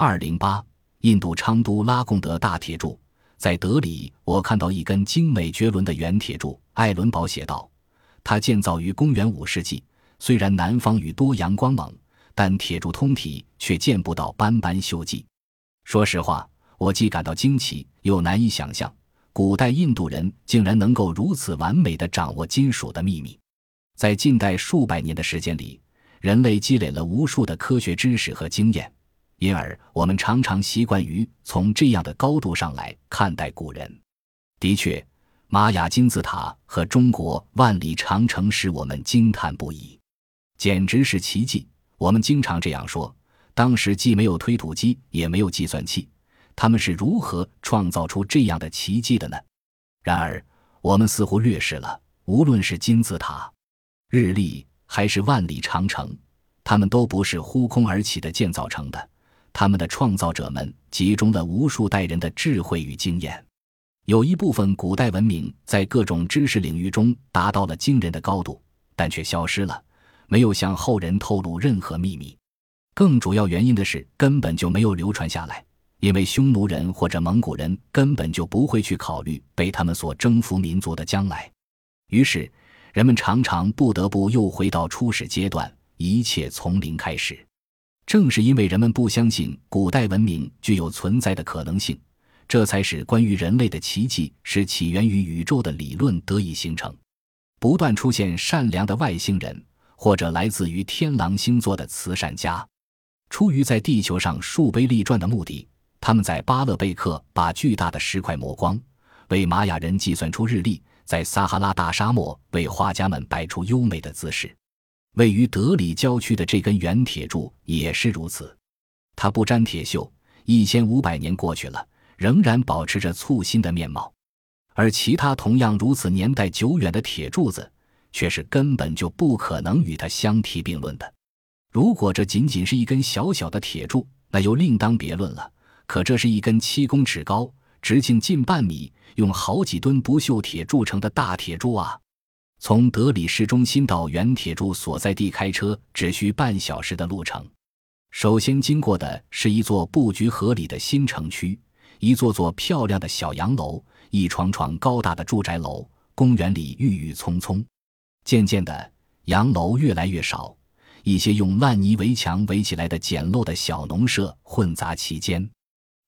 二零八，印度昌都拉贡德大铁柱，在德里，我看到一根精美绝伦的圆铁柱。艾伦堡写道：“它建造于公元五世纪，虽然南方与多阳光猛，但铁柱通体却见不到斑斑锈迹。”说实话，我既感到惊奇，又难以想象，古代印度人竟然能够如此完美地掌握金属的秘密。在近代数百年的时间里，人类积累了无数的科学知识和经验。因而，我们常常习惯于从这样的高度上来看待古人。的确，玛雅金字塔和中国万里长城使我们惊叹不已，简直是奇迹。我们经常这样说：当时既没有推土机，也没有计算器，他们是如何创造出这样的奇迹的呢？然而，我们似乎略视了，无论是金字塔、日历，还是万里长城，他们都不是呼空而起的建造成的。他们的创造者们集中了无数代人的智慧与经验，有一部分古代文明在各种知识领域中达到了惊人的高度，但却消失了，没有向后人透露任何秘密。更主要原因的是，根本就没有流传下来，因为匈奴人或者蒙古人根本就不会去考虑被他们所征服民族的将来。于是，人们常常不得不又回到初始阶段，一切从零开始。正是因为人们不相信古代文明具有存在的可能性，这才使关于人类的奇迹是起源于宇宙的理论得以形成。不断出现善良的外星人，或者来自于天狼星座的慈善家，出于在地球上树碑立传的目的，他们在巴勒贝克把巨大的石块磨光，为玛雅人计算出日历；在撒哈拉大沙漠为画家们摆出优美的姿势。位于德里郊区的这根圆铁柱也是如此，它不沾铁锈，一千五百年过去了，仍然保持着簇新的面貌。而其他同样如此年代久远的铁柱子，却是根本就不可能与它相提并论的。如果这仅仅是一根小小的铁柱，那又另当别论了。可这是一根七公尺高、直径近半米、用好几吨不锈铁铸成的大铁柱啊！从德里市中心到原铁柱所在地开车只需半小时的路程。首先经过的是一座布局合理的新城区，一座座漂亮的小洋楼，一幢幢高大的住宅楼。公园里郁郁葱葱。渐渐的，洋楼越来越少，一些用烂泥围墙围起来的简陋的小农舍混杂其间。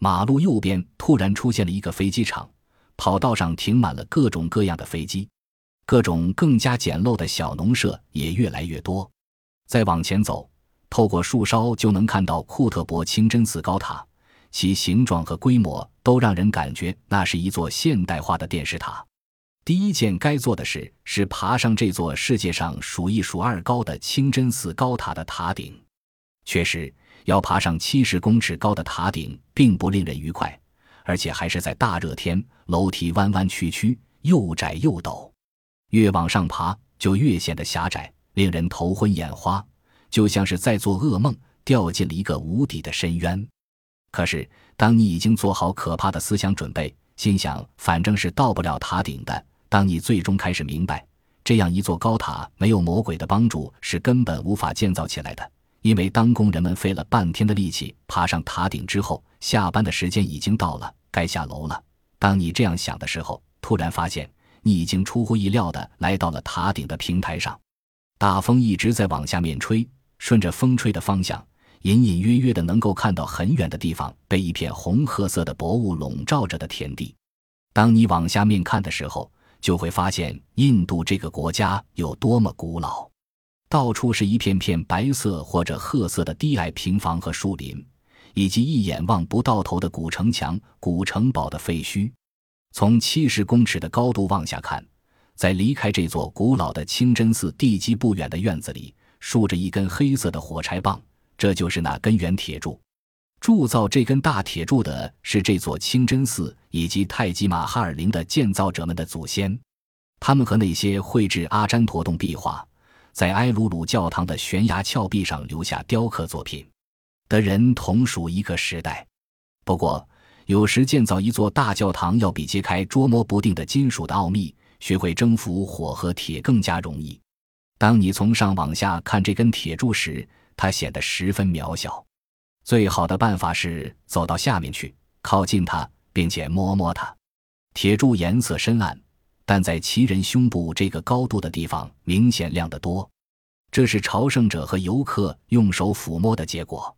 马路右边突然出现了一个飞机场，跑道上停满了各种各样的飞机。各种更加简陋的小农舍也越来越多。再往前走，透过树梢就能看到库特伯清真寺高塔，其形状和规模都让人感觉那是一座现代化的电视塔。第一件该做的事是爬上这座世界上数一数二高的清真寺高塔的塔顶。确实，要爬上七十公尺高的塔顶并不令人愉快，而且还是在大热天，楼梯弯弯曲曲，又窄又陡。越往上爬，就越显得狭窄，令人头昏眼花，就像是在做噩梦，掉进了一个无底的深渊。可是，当你已经做好可怕的思想准备，心想反正是到不了塔顶的，当你最终开始明白，这样一座高塔没有魔鬼的帮助是根本无法建造起来的，因为当工人们费了半天的力气爬上塔顶之后，下班的时间已经到了，该下楼了。当你这样想的时候，突然发现。你已经出乎意料的来到了塔顶的平台上，大风一直在往下面吹，顺着风吹的方向，隐隐约约的能够看到很远的地方被一片红褐色的薄雾笼罩着的田地。当你往下面看的时候，就会发现印度这个国家有多么古老，到处是一片片白色或者褐色的低矮平房和树林，以及一眼望不到头的古城墙、古城堡的废墟。从七十公尺的高度往下看，在离开这座古老的清真寺地基不远的院子里，竖着一根黑色的火柴棒，这就是那根圆铁柱。铸造这根大铁柱的是这座清真寺以及泰姬玛哈尔陵的建造者们的祖先，他们和那些绘制阿占陀洞壁画，在埃鲁鲁教堂的悬崖峭壁上留下雕刻作品的人同属一个时代。不过，有时建造一座大教堂，要比揭开捉摸不定的金属的奥秘，学会征服火和铁更加容易。当你从上往下看这根铁柱时，它显得十分渺小。最好的办法是走到下面去，靠近它，并且摸摸它。铁柱颜色深暗，但在其人胸部这个高度的地方明显亮得多。这是朝圣者和游客用手抚摸的结果。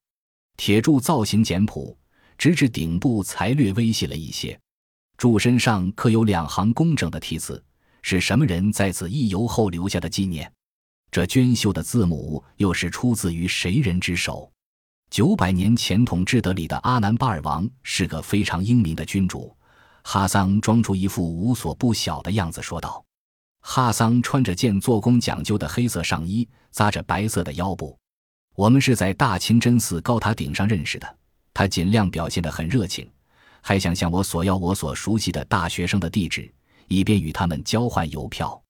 铁柱造型简朴，直至顶部才略微细了一些。柱身上刻有两行工整的题字，是什么人在此一游后留下的纪念？这娟秀的字母又是出自于谁人之手？九百年前统治德里的阿南巴尔王是个非常英明的君主。哈桑装出一副无所不晓的样子，说道：“哈桑穿着件做工讲究的黑色上衣，扎着白色的腰部。我们是在大清真寺高塔顶上认识的。他尽量表现得很热情，还想向我索要我所熟悉的大学生的地址，以便与他们交换邮票。”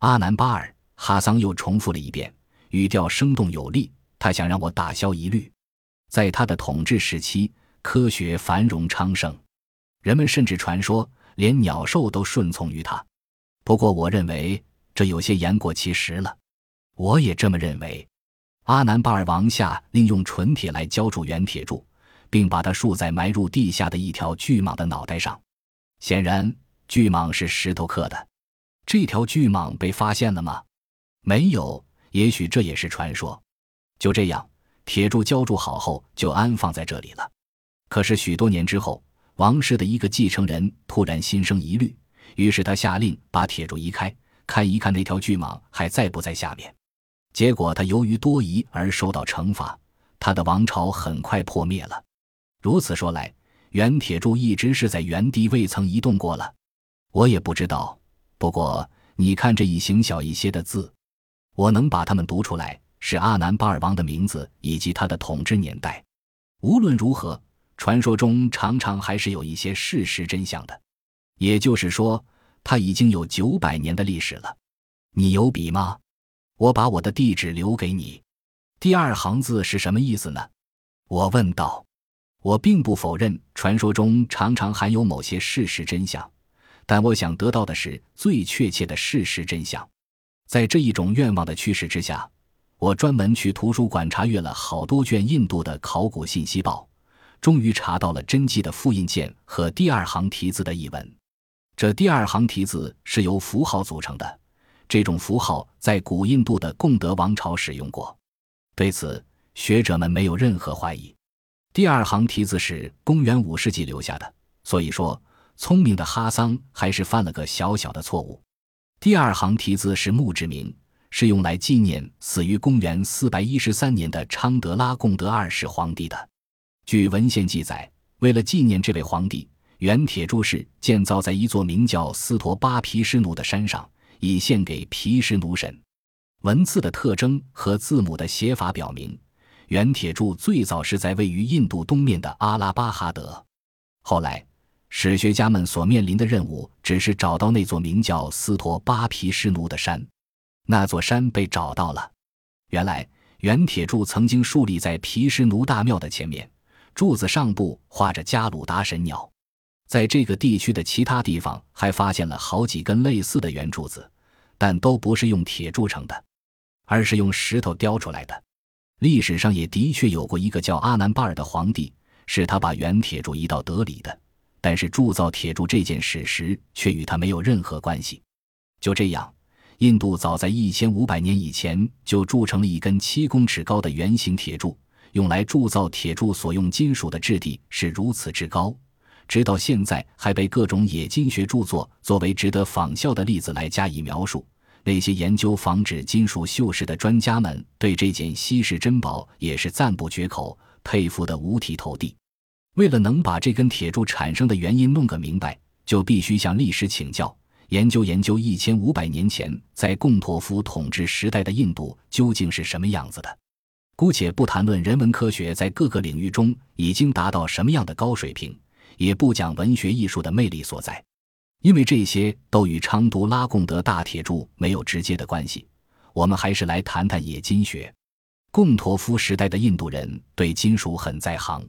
阿南巴尔哈桑又重复了一遍，语调生动有力。他想让我打消疑虑，在他的统治时期，科学繁荣昌盛。人们甚至传说，连鸟兽都顺从于他。不过，我认为这有些言过其实了。我也这么认为。阿南巴尔王下令用纯铁来浇筑原铁柱，并把它竖在埋入地下的一条巨蟒的脑袋上。显然，巨蟒是石头刻的。这条巨蟒被发现了吗？没有。也许这也是传说。就这样，铁柱浇筑好后就安放在这里了。可是许多年之后。王室的一个继承人突然心生疑虑，于是他下令把铁柱移开，看一看那条巨蟒还在不在下面。结果他由于多疑而受到惩罚，他的王朝很快破灭了。如此说来，原铁柱一直是在原地未曾移动过了。我也不知道。不过你看这一行小一些的字，我能把它们读出来，是阿南巴尔王的名字以及他的统治年代。无论如何。传说中常常还是有一些事实真相的，也就是说，它已经有九百年的历史了。你有笔吗？我把我的地址留给你。第二行字是什么意思呢？我问道。我并不否认传说中常常含有某些事实真相，但我想得到的是最确切的事实真相。在这一种愿望的驱使之下，我专门去图书馆查阅了好多卷印度的考古信息报。终于查到了真迹的复印件和第二行题字的译文。这第二行题字是由符号组成的，这种符号在古印度的贡德王朝使用过。对此，学者们没有任何怀疑。第二行题字是公元五世纪留下的，所以说，聪明的哈桑还是犯了个小小的错误。第二行题字是墓志铭，是用来纪念死于公元四百一十三年的昌德拉贡德二世皇帝的。据文献记载，为了纪念这位皇帝，原铁柱是建造在一座名叫斯陀巴皮什奴的山上，以献给皮什奴神。文字的特征和字母的写法表明，原铁柱最早是在位于印度东面的阿拉巴哈德。后来，史学家们所面临的任务只是找到那座名叫斯托巴皮什奴的山。那座山被找到了。原来，原铁柱曾经竖立在皮什奴大庙的前面。柱子上部画着加鲁达神鸟，在这个地区的其他地方还发现了好几根类似的圆柱子，但都不是用铁铸成的，而是用石头雕出来的。历史上也的确有过一个叫阿南巴尔的皇帝，是他把原铁柱移到德里的，但是铸造铁柱这件事实却与他没有任何关系。就这样，印度早在一千五百年以前就铸成了一根七公尺高的圆形铁柱。用来铸造铁柱所用金属的质地是如此之高，直到现在还被各种冶金学著作作为值得仿效的例子来加以描述。那些研究防止金属锈蚀的专家们对这件稀世珍宝也是赞不绝口，佩服得五体投地。为了能把这根铁柱产生的原因弄个明白，就必须向历史请教，研究研究一千五百年前在贡托夫统治时代的印度究竟是什么样子的。姑且不谈论人文科学在各个领域中已经达到什么样的高水平，也不讲文学艺术的魅力所在，因为这些都与昌都拉贡德大铁柱没有直接的关系。我们还是来谈谈冶金学。贡陀夫时代的印度人对金属很在行，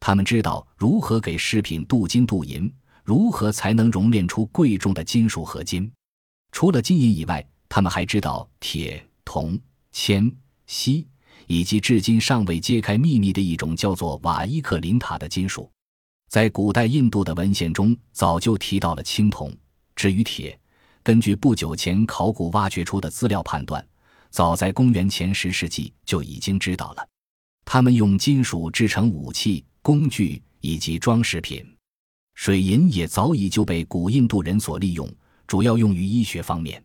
他们知道如何给饰品镀金镀银，如何才能熔炼出贵重的金属合金。除了金银以外，他们还知道铁、铜、铅、锡。以及至今尚未揭开秘密的一种叫做瓦伊克林塔的金属。在古代印度的文献中，早就提到了青铜。至于铁，根据不久前考古挖掘出的资料判断，早在公元前十世纪就已经知道了。他们用金属制成武器、工具以及装饰品。水银也早已就被古印度人所利用，主要用于医学方面。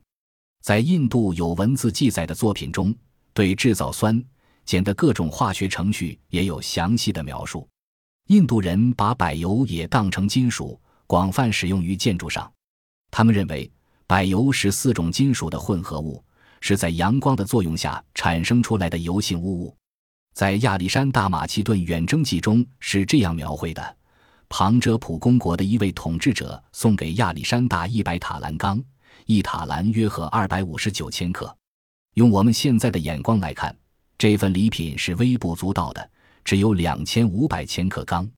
在印度有文字记载的作品中，对制造酸碱的各种化学程序也有详细的描述。印度人把柏油也当成金属，广泛使用于建筑上。他们认为，柏油是四种金属的混合物，是在阳光的作用下产生出来的油性污物。在亚历山大马其顿远征记中是这样描绘的：庞遮普公国的一位统治者送给亚历山大一百塔兰钢。一塔兰约合二百五十九千克，用我们现在的眼光来看，这份礼品是微不足道的，只有两千五百千克钢。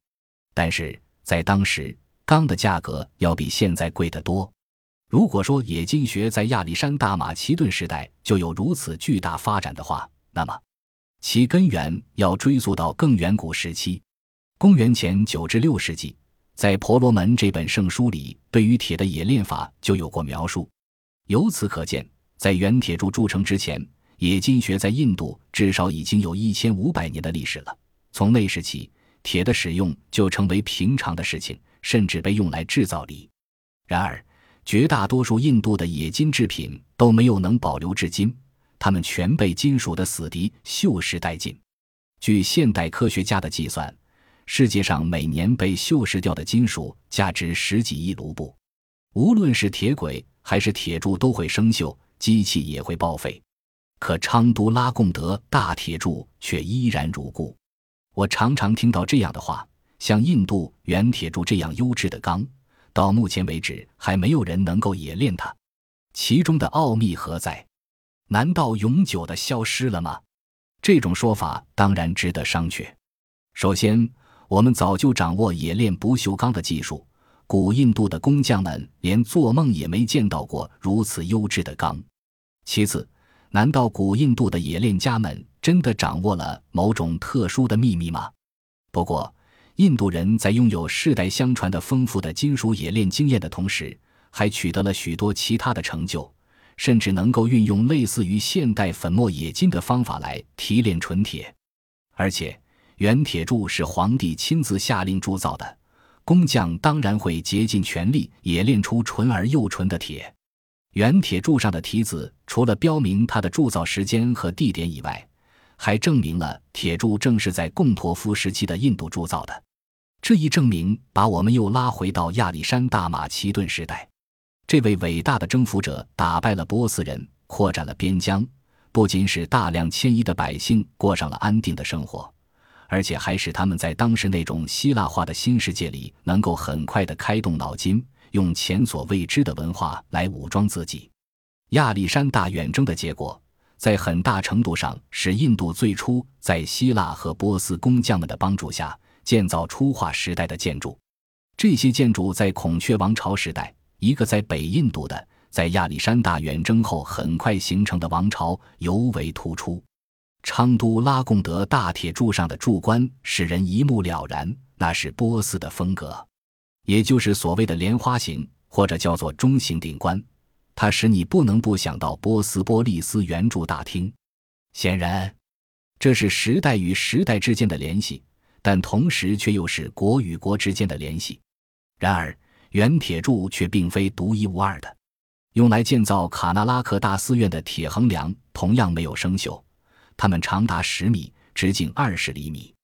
但是在当时，钢的价格要比现在贵得多。如果说冶金学在亚历山大马其顿时代就有如此巨大发展的话，那么其根源要追溯到更远古时期，公元前九至六世纪，在婆罗门这本圣书里，对于铁的冶炼法就有过描述。由此可见，在原铁铸铸成之前，冶金学在印度至少已经有一千五百年的历史了。从那时起，铁的使用就成为平常的事情，甚至被用来制造锂。然而，绝大多数印度的冶金制品都没有能保留至今，它们全被金属的死敌锈蚀殆尽。据现代科学家的计算，世界上每年被锈蚀掉的金属价值十几亿卢布。无论是铁轨。还是铁柱都会生锈，机器也会报废，可昌都拉贡德大铁柱却依然如故。我常常听到这样的话：像印度原铁柱这样优质的钢，到目前为止还没有人能够冶炼它，其中的奥秘何在？难道永久的消失了吗？这种说法当然值得商榷。首先，我们早就掌握冶炼不锈钢的技术。古印度的工匠们连做梦也没见到过如此优质的钢。其次，难道古印度的冶炼家们真的掌握了某种特殊的秘密吗？不过，印度人在拥有世代相传的丰富的金属冶炼经验的同时，还取得了许多其他的成就，甚至能够运用类似于现代粉末冶金的方法来提炼纯铁。而且，原铁柱是皇帝亲自下令铸造的。工匠当然会竭尽全力冶炼出纯而又纯的铁。原铁柱上的题字，除了标明它的铸造时间和地点以外，还证明了铁柱正是在贡陀夫时期的印度铸造的。这一证明把我们又拉回到亚历山大马其顿时代。这位伟大的征服者打败了波斯人，扩展了边疆，不仅使大量迁移的百姓过上了安定的生活。而且还使他们在当时那种希腊化的新世界里，能够很快地开动脑筋，用前所未知的文化来武装自己。亚历山大远征的结果，在很大程度上使印度最初在希腊和波斯工匠们的帮助下建造初化时代的建筑。这些建筑在孔雀王朝时代，一个在北印度的，在亚历山大远征后很快形成的王朝尤为突出。昌都拉贡德大铁柱上的柱冠使人一目了然，那是波斯的风格，也就是所谓的莲花形或者叫做中型顶冠。它使你不能不想到波斯波利斯圆柱大厅。显然，这是时代与时代之间的联系，但同时却又是国与国之间的联系。然而，圆铁柱却并非独一无二的。用来建造卡纳拉克大寺院的铁横梁同样没有生锈。它们长达十米，直径二十厘米。